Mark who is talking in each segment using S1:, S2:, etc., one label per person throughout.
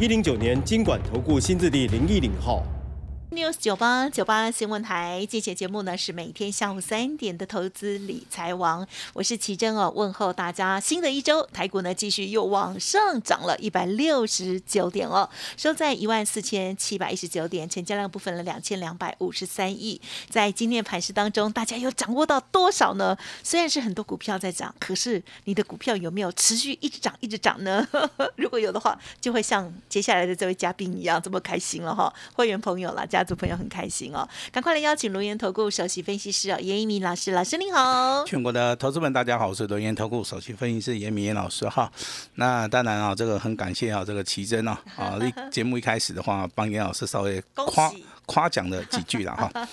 S1: 一零九年经管投顾新字第零一零号。
S2: News 九八九八新闻台，这节节目呢是每天下午三点的投资理财王，我是奇珍哦，问候大家。新的一周，台股呢继续又往上涨了一百六十九点哦，收在一万四千七百一十九点，成交量部分了两千两百五十三亿。在今天盘市当中，大家有掌握到多少呢？虽然是很多股票在涨，可是你的股票有没有持续一直涨一直涨呢？如果有的话，就会像接下来的这位嘉宾一样这么开心了哈，会员朋友啦，家族朋友很开心哦，赶快来邀请龙岩投顾首席分析师哦，严一鸣老师，老师您好。
S3: 全国的投资们，大家好，我是龙岩投顾首席分析师严明严老师哈。那当然啊，这个很感谢啊，这个奇珍啊，啊，节目一开始的话，帮严老师稍微夸夸奖了几句了哈。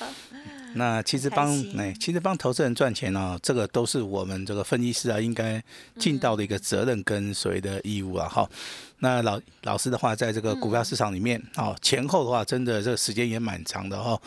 S3: 那其实帮哎，其实帮投资人赚钱呢、这个都是我们这个分析师啊应该尽到的一个责任跟所谓的义务啊哈。那老老师的话，在这个股票市场里面啊、哦前后的话，真的这个时间也蛮长的哈、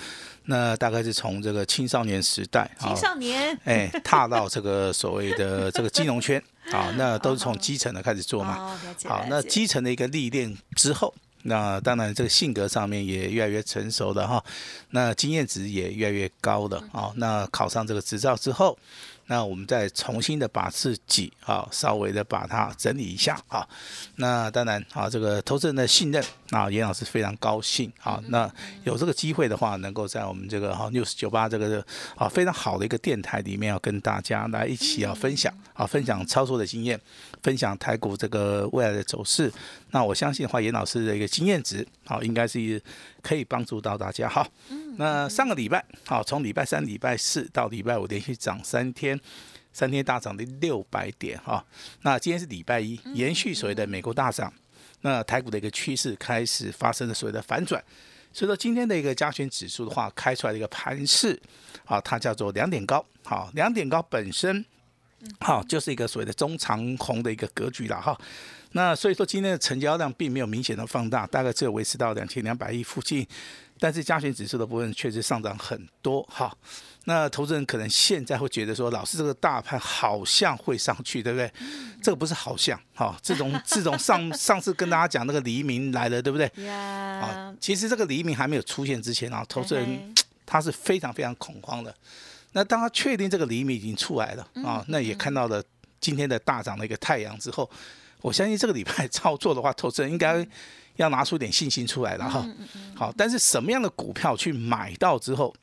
S3: 那大概是从这个青少年时代啊
S2: 青少年
S3: 哎，踏到这个所谓的 这个金融圈啊，那都是从基层的开始做嘛。好，那基层的一个历练之后，那当然这个性格上面也越来越成熟的哈，那经验值也越来越高的啊。那考上这个执照之后，那我们再重新的把自己啊稍微的把它整理一下啊。那当然啊，这个投资人的信任啊，严老师非常高兴啊。那有这个机会的话，能够在我们这个哈 news 九八这个啊非常好的一个电台里面，要跟大家来一起啊分享啊分享操作的经验，分享台股这个未来的走势。那我相信的话，严老师的一个经验值，啊，应该是可以帮助到大家哈。那上个礼拜，好，从礼拜三、礼拜四到礼拜五连续涨三天，三天大涨的六百点哈。那今天是礼拜一，延续所谓的美国大涨，那台股的一个趋势开始发生了所谓的反转。所以说今天的一个加权指数的话，开出来的一个盘势，啊，它叫做两点高，好，两点高本身，好，就是一个所谓的中长红的一个格局了哈。那所以说今天的成交量并没有明显的放大，大概只有维持到两千两百亿附近，但是加权指数的部分确实上涨很多哈。那投资人可能现在会觉得说，老师这个大盘好像会上去，对不对？这个不是好像哈，自从自从上上次跟大家讲那个黎明来了，对不对？啊，，其实这个黎明还没有出现之前啊，投资人他是非常非常恐慌的。那当他确定这个黎明已经出来了啊，那也看到了今天的大涨的一个太阳之后，我相信这个礼拜 操作的话，投资人应该要拿出点信心出来了哈。好，但是什么样的股票去买到之后，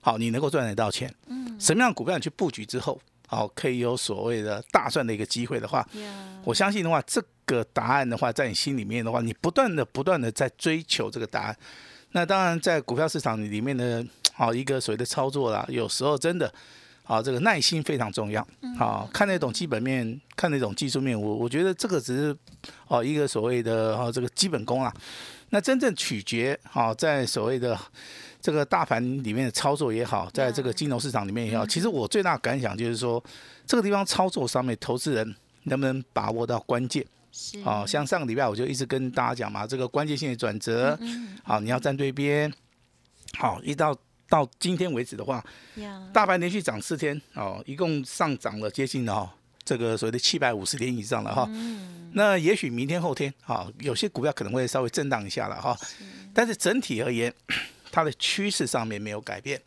S3: 好，你能够赚得到钱？什么样的股票你去布局之后，好，可以有所谓的大赚的一个机会的话，我相信的话，这个答案的话，在你心里面的话，你不断的、不断的在追求这个答案。那当然，在股票市场里面的，好一个所谓的操作啦，有时候真的，好这个耐心非常重要。好，看那种基本面，看那种技术面，我我觉得这个只是哦一个所谓的哦这个基本功啦。那真正取决好在所谓的这个大盘里面的操作也好，在这个金融市场里面也好，其实我最大感想就是说，这个地方操作上面，投资人能不能把握到关键？
S2: 是
S3: 好、像上个礼拜我就一直跟大家讲嘛，这个关键性的转折，好，你要站对边。好，一到到今天为止的话，
S2: 呀，
S3: 大盘连续涨四天，哦，一共上涨了接近哦这个所谓的七百五十点以上了哈。那也许明天后天，啊，有些股票可能会稍微震荡一下了哈，但是整体而言，它的趋势上面没有改变。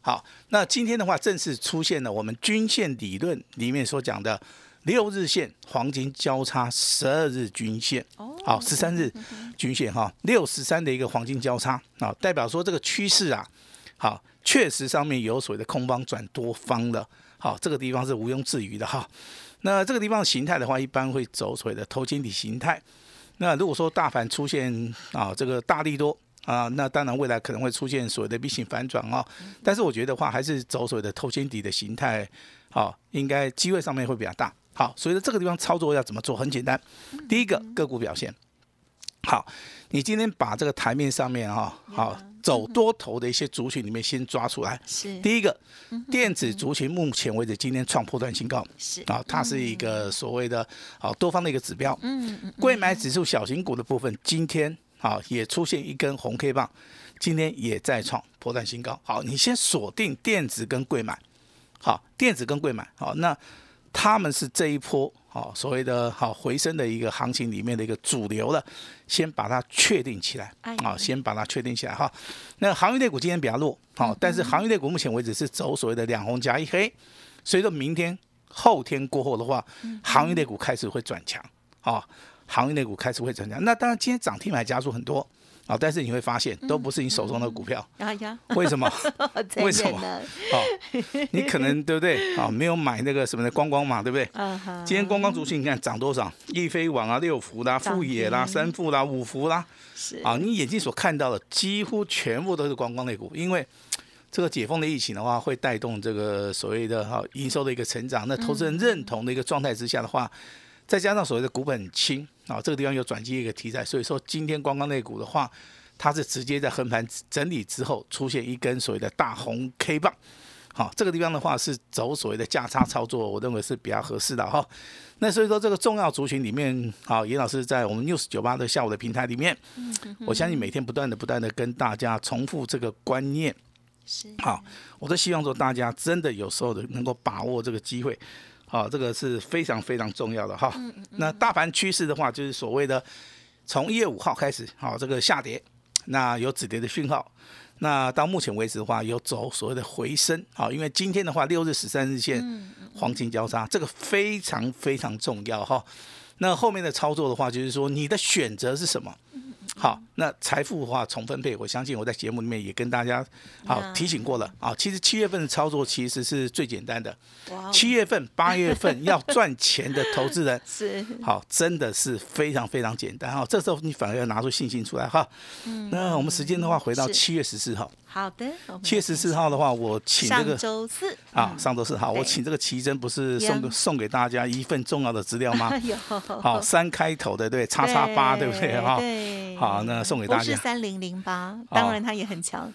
S3: 好，那今天的话，正式出现了我们均线理论里面所讲的六日线黄金交叉十二日均线，
S2: 哦。
S3: 好，十三日均线哈，六十三的一个黄金交叉啊，代表说这个趋势啊，好，确实上面有所谓的空方转多方的，好，这个地方是毋庸置疑的哈。那这个地方形态的话，一般会走所谓的头肩底形态。那如果说大盘出现啊这个大力多啊，那当然未来可能会出现所谓的 V 型反转啊。但是我觉得话还是走所谓的头肩底的形态，好、应该机会上面会比较大。好，所以说这个地方操作要怎么做？很简单，第一个个股表现。好，你今天把这个台面上面哈，好走多头的一些族群里面先抓出来。
S2: 是
S3: 第一个，电子族群目前为止今天创破断新高，
S2: 是
S3: 啊，它是一个所谓的啊多方的一个指标。
S2: 嗯嗯
S3: 贵买指数小型股的部分，今天啊也出现一根红 K 棒，今天也在创破断新高。好，你先锁定电子跟贵买，好，电子跟贵买，好，那他们是这一波好所谓的好回升的一个行情里面的一个主流了，先把它确定起来
S2: 哎，
S3: 啊，先把它确定起来哈。那航运类股今天比较弱，好，但是航运类股目前为止是走所谓的两红加一黑，所以说明天后天过后的话，航运类股开始会转强，啊，航运类股开始会增强。那当然今天涨停板加速很多，啊，但是你会发现都不是你手中的股票，为什么？为什么
S2: 忍呢？
S3: 哦，你可能对不对？啊，没有买那个什么的光光嘛，对不对？今天光光族群你看涨多少？易飞网啊、六福啦、富野啦、三富啦、五福啦，
S2: 是
S3: 啊，你眼睛所看到的几乎全部都是观光类股，因为这个解封的疫情的话，会带动这个所谓的哈营收的一个成长。那投资人认同的一个状态之下的话，再加上所谓的股本很轻啊，这个地方有转机一个题材，所以说今天光光那股的话，它是直接在横盘整理之后出现一根所谓的大红 K 棒。好，这个地方的话是走所谓的价差操作，我认为是比较合适的哈。那所以说这个重要族群里面，好，严老师在我们 news 九八的下午的平台里面，我相信每天不断的不断的跟大家重复这个观念。
S2: 是
S3: 好，我都希望说大家真的有时候的能够把握这个机会，好，这个是非常非常重要的哈。那大盘趋势的话，就是所谓的从一月五号开始，好，这个下跌，那有止跌的讯号。那到目前为止的话，有走所谓的回升，好，因为今天的话，六日十三日线黄金交叉，这个非常非常重要哈。那后面的操作的话，就是说你的选择是什么？好，那财富的话重分配，我相信我在节目里面也跟大家好提醒过了。啊。其实七月份的操作其实是最简单的，七月份、八月份要赚钱的投资人，
S2: 是。
S3: 好，真的是非常非常简单。哈。这时候你反而要拿出信心出来哈。那我们时间的话，回到七月十四号，
S2: 好的，
S3: 七月十四号的话，我请这
S2: 上
S3: 个
S2: 周四。
S3: 啊，上周四好，我请这个奇珍不是送送给大家一份重要的资料吗？
S2: 有
S3: 好，三开头的对，叉叉八对不对哈？
S2: 对，
S3: 好那送给大家。
S2: 不是三零零八，当然它也很强，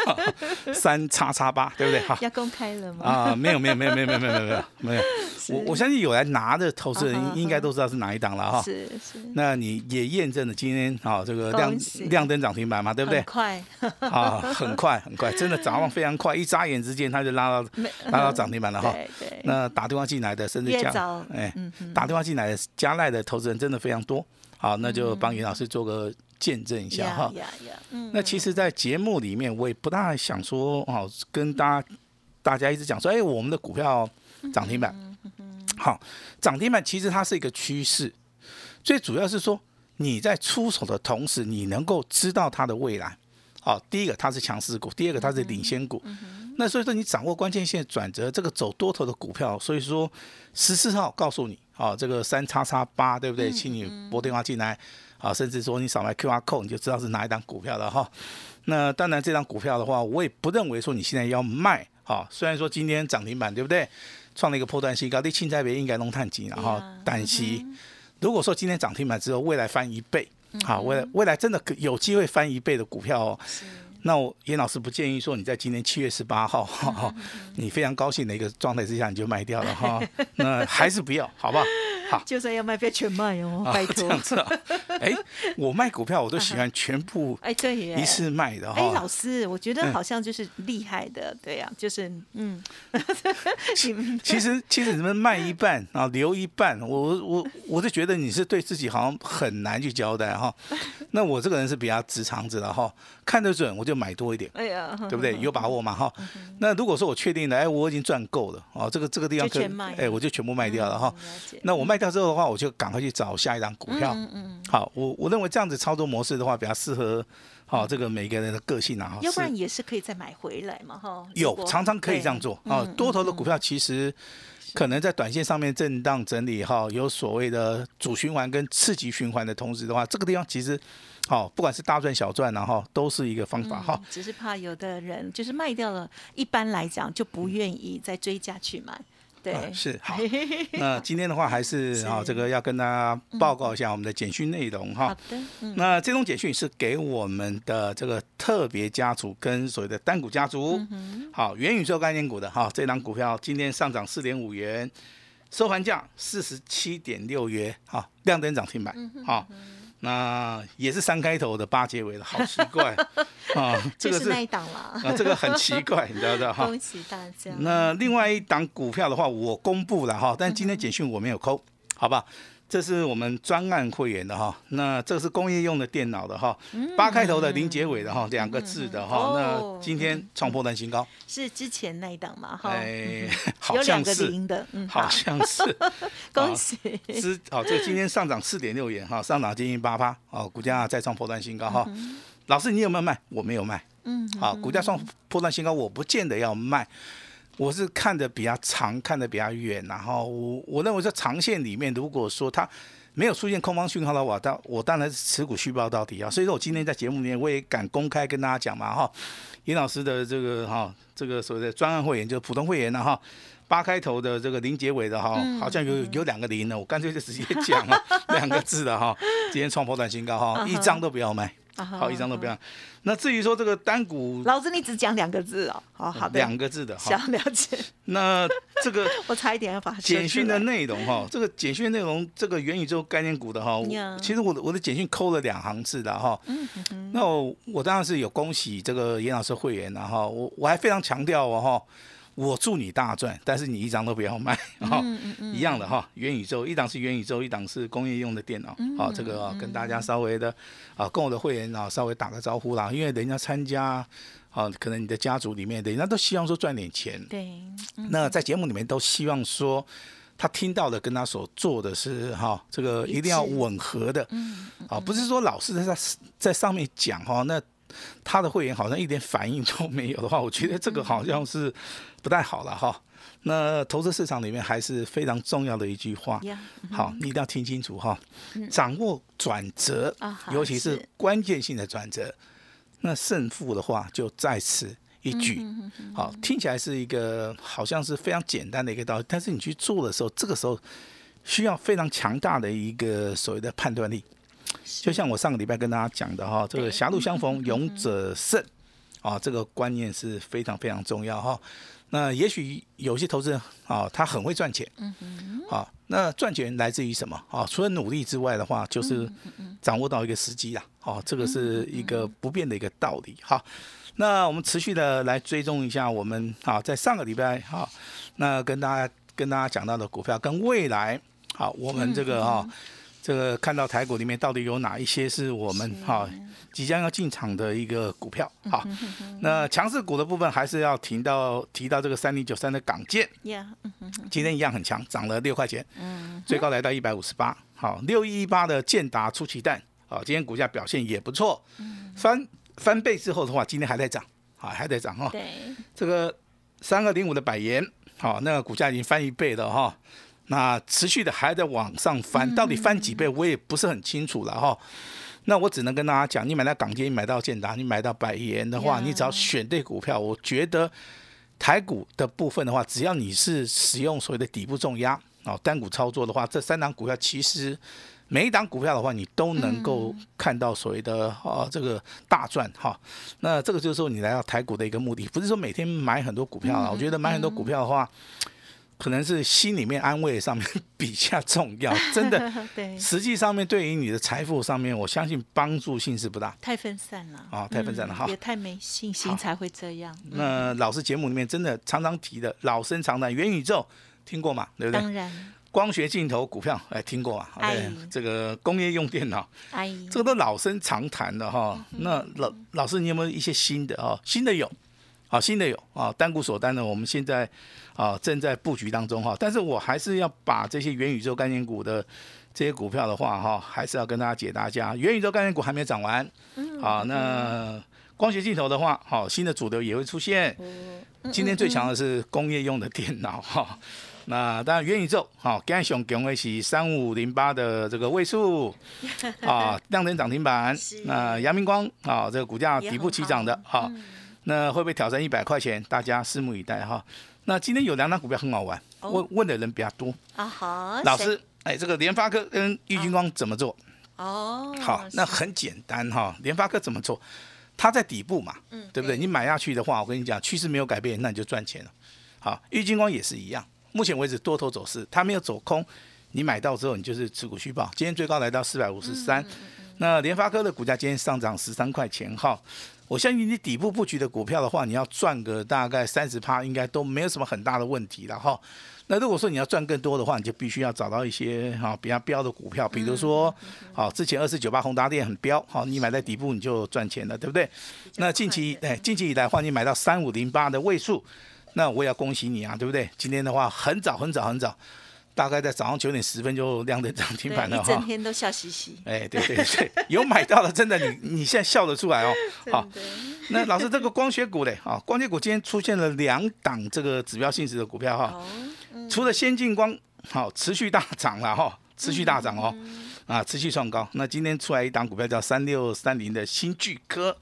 S3: 三叉叉八对不对？好。
S2: 要公开了吗？
S3: 啊，没有没有没有没有没有没有没有没有，我我相信有来拿的投资人应该都知道是哪一档了哈。
S2: 是是，
S3: 那你也验证了今天啊这个亮亮灯涨停板嘛，对不对？
S2: 很？快，
S3: 啊，很快很快，真的涨幅非常快，一眨眼之间它就拉到
S2: 没。
S3: 拉到涨停板了哈。
S2: 对对，
S3: 那打电话进来的，甚至加哎打电话进来的加赖的投资人真的非常多。好，那就帮严老师做个见证一下哈。那其实，在节目里面，我也不大想说哦，跟大家大家一直讲说，哎，我们的股票涨停板，好，涨停板其实它是一个趋势，最主要是说你在出手的同时，你能够知道它的未来。好，第一个它是强势股，第二个它是领先股。那所以说你掌握关键线转折，这个走多头的股票，所以说十四号告诉你，啊，这个三叉叉八，对不对？请你拨电话进来，啊，甚至说你扫描 QR code，你就知道是哪一档股票了哈。那当然，这张股票的话，我也不认为说你现在要卖，哈，虽然说今天涨停板，对不对？创了一个破断新高，你青菜别应该弄探金了哈
S2: 对啊，
S3: 但是如果说今天涨停板之后，未来翻一倍，好，未来未来真的可有机会翻一倍的股票哦。那我严老师不建议说你在今年七月十八号，哈哈，你非常高兴的一个状态之下你就卖掉了哈，那还是不要，好不好？好，
S2: 就算要卖，不要全卖哦，
S3: 啊
S2: 拜托。
S3: 这样子啊，哎，我卖股票我都喜欢全部
S2: 哎，对耶，
S3: 一次卖的
S2: 哎，老
S3: 哈。
S2: 师，我觉得
S3: 嗯
S2: 好像就是厉害的，对呀、就是嗯，你
S3: 其实其实你们卖一半啊，留一半，我我我就觉得你是对自己好像很难去交代哈。那我这个人是比较直肠子的哈，看得准我就买多一点。
S2: 哎呀，
S3: 对不对？有把握嘛哈。那如果说我确定了，哎，我已经赚够了哦，这个这个地方可以哎，我就全部卖掉了哈。那我卖掉之后的话，我就赶快去找下一档股票。
S2: 嗯嗯，
S3: 好，我我认为这样子操作模式的话，比较适合好这个每个人的个性啊。哈
S2: 要不然也是可以再买回来嘛，哈。如
S3: 有常常可以这样做啊。多头的股票其实可能在短线上面震荡整理哈，有所谓的主循环跟次级循环的同时的话，这个地方其实好，不管是大赚小赚然后都是一个方法哈
S2: 嗯。只是怕有的人就是卖掉了，一般来讲就不愿意再追加去买。对。
S3: 啊是 好。那今天的话还是啊，这个要跟大家报告一下我们的简讯内容哈。
S2: 好的，嗯，
S3: 那这种简讯是给我们的这个特别家族跟所谓的单股家族，好，元宇宙概念股的哈，这档股票今天上涨四点五元，收盘价四十七点六元，好，亮灯涨停板，好，那也是三开头的八结尾的，好奇怪 啊，这个是
S2: 那一档了，
S3: 啊，这个很奇怪，你知道的哈。
S2: 恭喜大家。
S3: 那另外一档股票的话，我公布了哈，但今天简讯我没有扣，好不好？这是我们专案会员的哈，那这个是工业用的电脑的哈，八开头的零结尾的哈，两个字的哈，
S2: 哦
S3: 那今天创破单新高，
S2: 是之前那一档嘛？哈，
S3: 哎，好
S2: 有两个
S3: 像是，
S2: 零的，嗯，
S3: 好像是，
S2: 恭喜，
S3: 之好，这今天上涨四点六元哈，上涨接近八趴，哦，股价再创破断新高哈。老师，你有没有卖？我没有卖。
S2: 嗯，
S3: 好，股价创破断新高，我不见得要卖。我是看的比较长，看的比较远，然后我我认为在长线里面，如果说它没有出现空方讯号的话，当我当然是持股续报到底啊。所以说我今天在节目里面我也敢公开跟大家讲嘛哈，尹老师的这个哈这个所谓的专案会员就是普通会员了哈。八开头的这个零结尾的哈，好像有有两个零呢，我干脆就直接讲了 两个字的哈。今天创破断新高 哈，一张都不要卖，
S2: 啊
S3: 好一张都不要。那至于说这个单股
S2: 老子你只讲两个字哦，好好的，
S3: 两个字的哈，
S2: 想了解，
S3: 那这个
S2: 我差一点要把它
S3: 简讯的内容哈，这个简讯内容，这个元宇宙概念股的哈
S2: 呀，
S3: 其实我的我的简讯扣了两行字的哈。那我我当然是有恭喜这个严老师会员然后我我还非常强调哦哈。我祝你大赚，但是你一张都不要卖哈，一样的哈。元宇宙一档是元宇宙，一档是工业用的电脑，好，这个啊跟大家稍微的啊跟我的会员啊稍微打个招呼啦，因为人家参加啊，可能你的家族里面人家都希望说赚点钱，
S2: 对，
S3: 那在节目里面都希望说，他听到的跟他所做的是哈，这个一定要吻合的，啊，不是说老师在在上面讲哈，那他的会员好像一点反应都没有的话，我觉得这个好像是不太好了哈。那投资市场里面还是非常重要的一句话，
S2: 呀，
S3: 好，你一定要听清楚哈，掌握转折尤其是
S2: 是。
S3: 关键性的转折，那胜负的话就在此一举。好，听起来是一个好像是非常简单的一个道理，但是你去做的时候，这个时候需要非常强大的一个所谓的判断力。就像我上个礼拜跟大家讲的哈，这个狭路相逢勇者胜。啊，这个观念是非常非常重要哈。那也许有些投资人啊，他很会赚钱，嗯啊，那赚钱来自于什么？啊？除了努力之外的话，就是掌握到一个时机啦，哦，这个是一个不变的一个道理。哈，那我们持续的来追踪一下我们啊，在上个礼拜哈，那跟大家跟大家讲到的股票跟未来好，我们这个哈。这个看到台股里面到底有哪一些是我们哈、即将要进场的一个股票？哈，那强势股的部分还是要提到提到这个三零九三的港建，今天一样很强，涨了六块钱，最高来到一百五十八。好，六一八的建达出奇蛋，好，今天股价表现也不错，翻翻倍之后的话，今天还在涨，啊，还在涨哈。
S2: 对，
S3: 这个三二零五的百元，好，那个股价已经翻一倍了哈。那持续的还在往上翻，到底翻几倍我也不是很清楚了哈。那我只能跟大家讲，你买到港金，你买到建达，你买到百元的话，
S2: 呀
S3: 你只要选对股票，我觉得台股的部分的话，只要你是使用所谓的底部重压哦，单股操作的话，这三档股票其实每一档股票的话，你都能够看到所谓的哦这个大赚哈。那这个就是说你来到台股的一个目的，不是说每天买很多股票啊。我觉得买很多股票的话，可能是心里面安慰上面比较重要，真的。
S2: 对，
S3: 实际上面对于你的财富上面，我相信帮助性是不大。
S2: 太分散了，
S3: 啊太分散了哈
S2: 嗯也太没信心才会这样。
S3: 那老师节目里面真的常常提的老生常谈元宇宙，听过嘛？对不对？
S2: 当然，
S3: 光学镜头股票，哎，听过嘛？
S2: 哎
S3: 对，这个工业用电脑，
S2: 阿姨，
S3: 这个都老生常谈的哈。那老老师，你有没有一些新的啊？新的有，啊，新的有啊，单股锁单呢，我们现在啊正在布局当中哈。但是我还是要把这些元宇宙概念股的这些股票的话哈，还是要跟大家解答一下。元宇宙概念股还没有涨完，好，那光学镜头的话，好，新的主流也会出现。今天最强的是工业用的电脑哈。那当然，元宇宙好，今天熊强的是三五零八的这个位数 啊，亮灯涨停板。那阳明光啊，这个股价底部起涨的哈，那会不会挑战一百块钱？大家拭目以待哈。那今天有两档股票很好玩问问的人比较多。
S2: 啊哈，
S3: 老师，哎，这个联发科跟玉金光怎么做？
S2: 哦，
S3: 好，那很简单哈。联发科怎么做？它在底部嘛，
S2: 嗯
S3: 对不对？你买下去的话，我跟你讲，趋势没有改变，那你就赚钱了。好，玉金光也是一样，目前为止多头走势，它没有走空，你买到之后你就是持股续报。今天最高来到四百五十
S2: 嗯
S3: 三，那联发科的股价今天上涨十三块钱哈。我相信你底部布局的股票的话，你要赚个大概三十趴，应该都没有什么很大的问题了哈。那如果说你要赚更多的话，你就必须要找到一些哈比较标的股票，比如说，好之前二四九八宏达电很标，好你买在底部你就赚钱了，对不对？那近期哎近期以来的话，你买到三五零八的位数，那我也要恭喜你啊，对不对？今天的话很早很早很早，大概在早上九点十分就亮灯涨停
S2: 对
S3: 板了
S2: 哈整。天都笑嘻嘻，
S3: 哎，对对对，有买到的，真的你你现在笑得出来哦。好，那老师这个光学股嘞，啊，光学股今天出现了两档这个指标性质的股票哈，除了先进光好持续大涨了哈，持续大涨哦，
S2: 嗯
S3: 啊，持续创高。那今天出来一档股票叫三六三零的新巨科，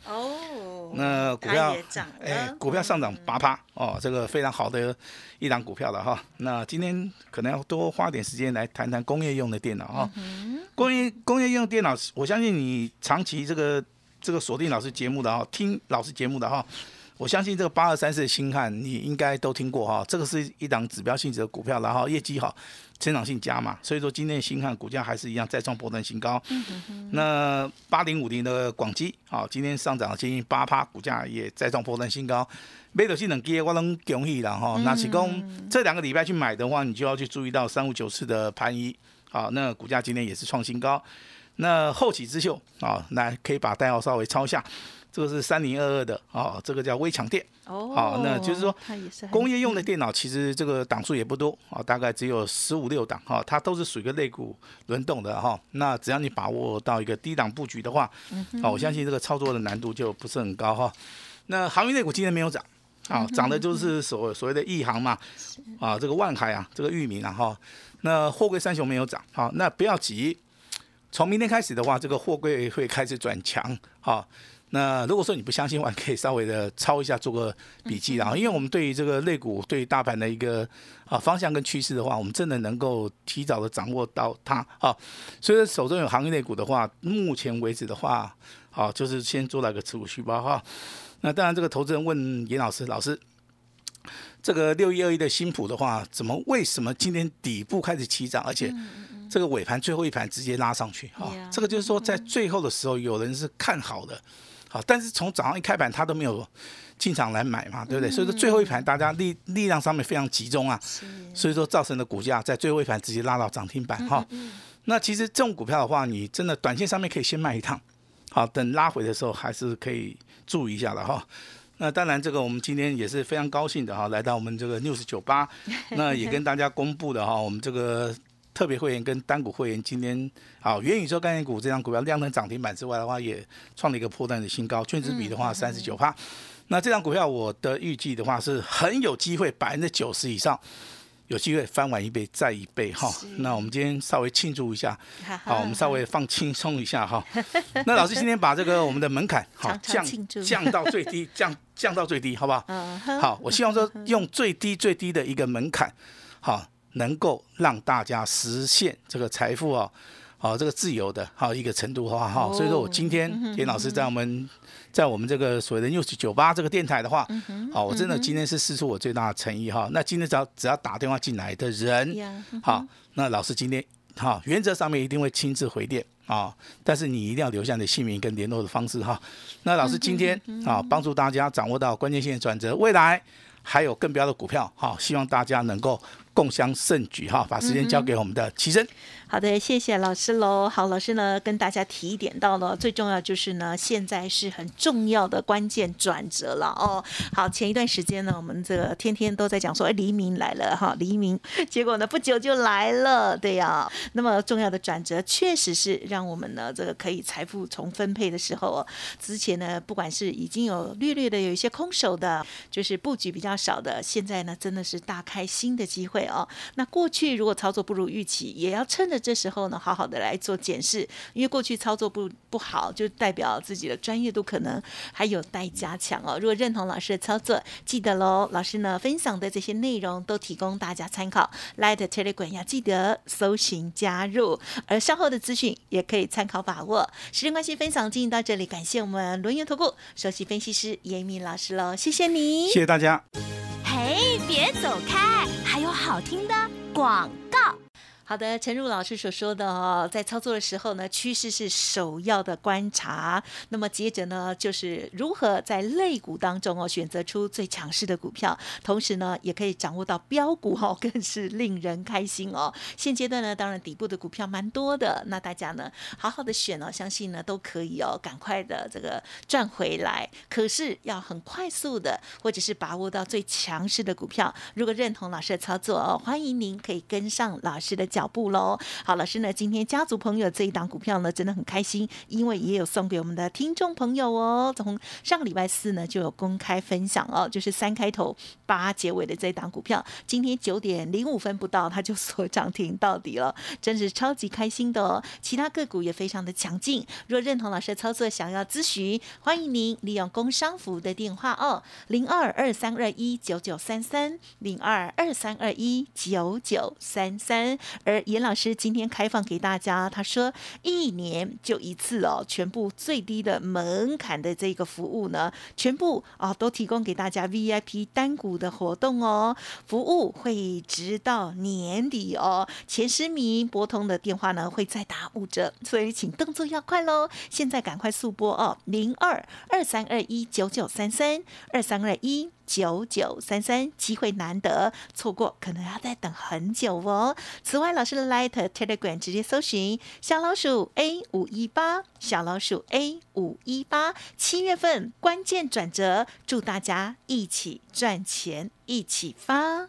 S3: 那股票哎，股票上涨八趴哦，这个非常好的一档股票了哈。那今天可能要多花点时间来谈谈工业用的电脑哈。工业工业用电脑，我相信你长期这个这个锁定老师节目的哈，听老师节目的哈。我相信这个八二三四的星汉，你应该都听过哈，这个是一档指标性质的股票，然后业绩好，成长性加嘛，所以说今天的新汉股价还是一样再创波段新高。那八零五零的广基，好，今天上涨了接近八趴，股价也再创波段新高。买到这两支我拢恭喜啦哈，那是讲这两个礼拜去买的话，你就要去注意到三五九四的盘一，好，那股价今天也是创新高。那后起之秀啊，来可以把代号稍微抄下，这个是三零二二的哦，这个叫微强电。
S2: 哦，
S3: 好那就是说工业用的电脑其实这个档数也不多啊，大概只有十五六档哈，它都是属于一个类股轮动的哈。那只要你把握到一个低档布局的话，啊，我相信这个操作的难度就不是很高哈。那航运类股今天没有涨，啊，涨的就是所所谓的亿航嘛，啊，这个万海啊，这个域名啊哈。那货柜三雄没有涨，好，那不要急，从明天开始的话，这个货柜会开始转强，好。那如果说你不相信的话，可以稍微的抄一下，做个笔记然后。因为我们对于这个类股、对于大盘的一个啊方向跟趋势的话，我们真的能够提早的掌握到它啊。所以说手中有行业类股的话，目前为止的话，好就是先做了个持股续报哈。那当然，这个投资人问严老师，老师，这个六一二一的新普的话，怎么为什么今天底部开始起涨，而且这个尾盘最后一盘直接拉上去啊？这个就是说，在最后的时候，有人是看好的，好，但是从早上一开盘他都没有进场来买嘛，对不对？所以说最后一盘大家力力量上面非常集中啊，所以说造成的股价在最后一盘直接拉到涨停板哈。那其实这种股票的话，你真的短线上面可以先卖一趟，好，等拉回的时候还是可以注意一下的哈。那当然，这个我们今天也是非常高兴的哈，来到我们这个 news 九八，那也跟大家公布的哈，我们这个特别会员跟单股会员今天好，元宇宙概念股这张股票量能涨停板之外的话，也创了一个破断的新高，券值比的话三十九趴。那这张股票我的预计的话是很有机会百分之九十以上。有机会翻完一倍再一倍哈，那我们今天稍微庆祝一下，好，我们稍微放轻松一下哈。那老师今天把这个我们的门槛好降 降到最低，降 降到最低，好不好？好，我希望说用最低最低的一个门槛，好，能够让大家实现这个财富哦，好这个自由的好一个程度的话哈。所以说我今天田老师在我们在我们这个所谓的 news 酒吧这个电台的话，好，我真的今天是试出我最大的诚意哈。那今天只要只要打电话进来的人，
S2: 呀，
S3: 好，那老师今天好，原则上面一定会亲自回电啊，但是你一定要留下你的姓名跟联络的方式哈。那老师今天啊，帮助大家掌握到关键性的转折，未来还有更标的股票，好，希望大家能够共襄盛举哈。把时间交给我们的齐生。
S2: 好的，谢谢老师喽。好，老师呢跟大家提一点到了，最重要就是呢，现在是很重要的关键转折了哦。好，前一段时间呢，我们这个天天都在讲说，哎，黎明来了哈，黎明，结果呢不久就来了，对呀、那么重要的转折，确实是让我们呢这个可以财富重分配的时候哦。之前呢，不管是已经有略略的有一些空手的，就是布局比较少的，现在呢真的是大开新的机会哦。那过去如果操作不如预期，也要趁着这时候呢，好好的来做检视，因为过去操作不不好，就代表自己的专业度可能还有待加强哦。如果认同老师的操作，记得喽，老师呢分享的这些内容都提供大家参考。Light Telegram 要记得搜寻加入，而稍后的资讯也可以参考把握。时间关系，分享进行到这里，感谢我们轮圆投顾首席分析师严敏老师喽，谢谢你，
S3: 谢谢大家。
S4: 嘿，别走开，还有好听的广告。
S2: 好的，陈如老师所说的哦，在操作的时候呢，趋势是首要的观察。那么接着呢，就是如何在类股当中哦，选择出最强势的股票，同时呢，也可以掌握到标股哦，更是令人开心哦。现阶段呢，当然底部的股票蛮多的，那大家呢，好好的选哦，相信呢都可以哦，赶快的这个赚回来。可是要很快速的，或者是把握到最强势的股票。如果认同老师的操作哦，欢迎您可以跟上老师的脚。脚步喽，好，老师呢？今天家族朋友这一档股票呢，真的很开心，因为也有送给我们的听众朋友哦。从上个礼拜四呢，就有公开分享哦，就是三开头八结尾的这一档股票，今天九点零五分不到，它就锁涨停到底了，真是超级开心的哦。其他个股也非常的强劲，若认同老师的操作，想要咨询，欢迎您利用工商服务的电话哦，零二二三二一九九三三零二二三二一九九三三。而严老师今天开放给大家，他说一年就一次哦，全部最低的门槛的这个服务呢，全部啊都提供给大家 VIP 单股的活动哦，服务会直到年底哦，前十名拨通的电话呢会再打五折，所以请动作要快喽，现在赶快速拨哦，零二二三二一九九三三二三二一。九九三三，机会难得，错过可能要再等很久哦。此外，老师的 Light Telegram 直接搜寻小老鼠 A 五一八，小老鼠 A 五一八，七月份关键转折，祝大家一起赚钱，一起发。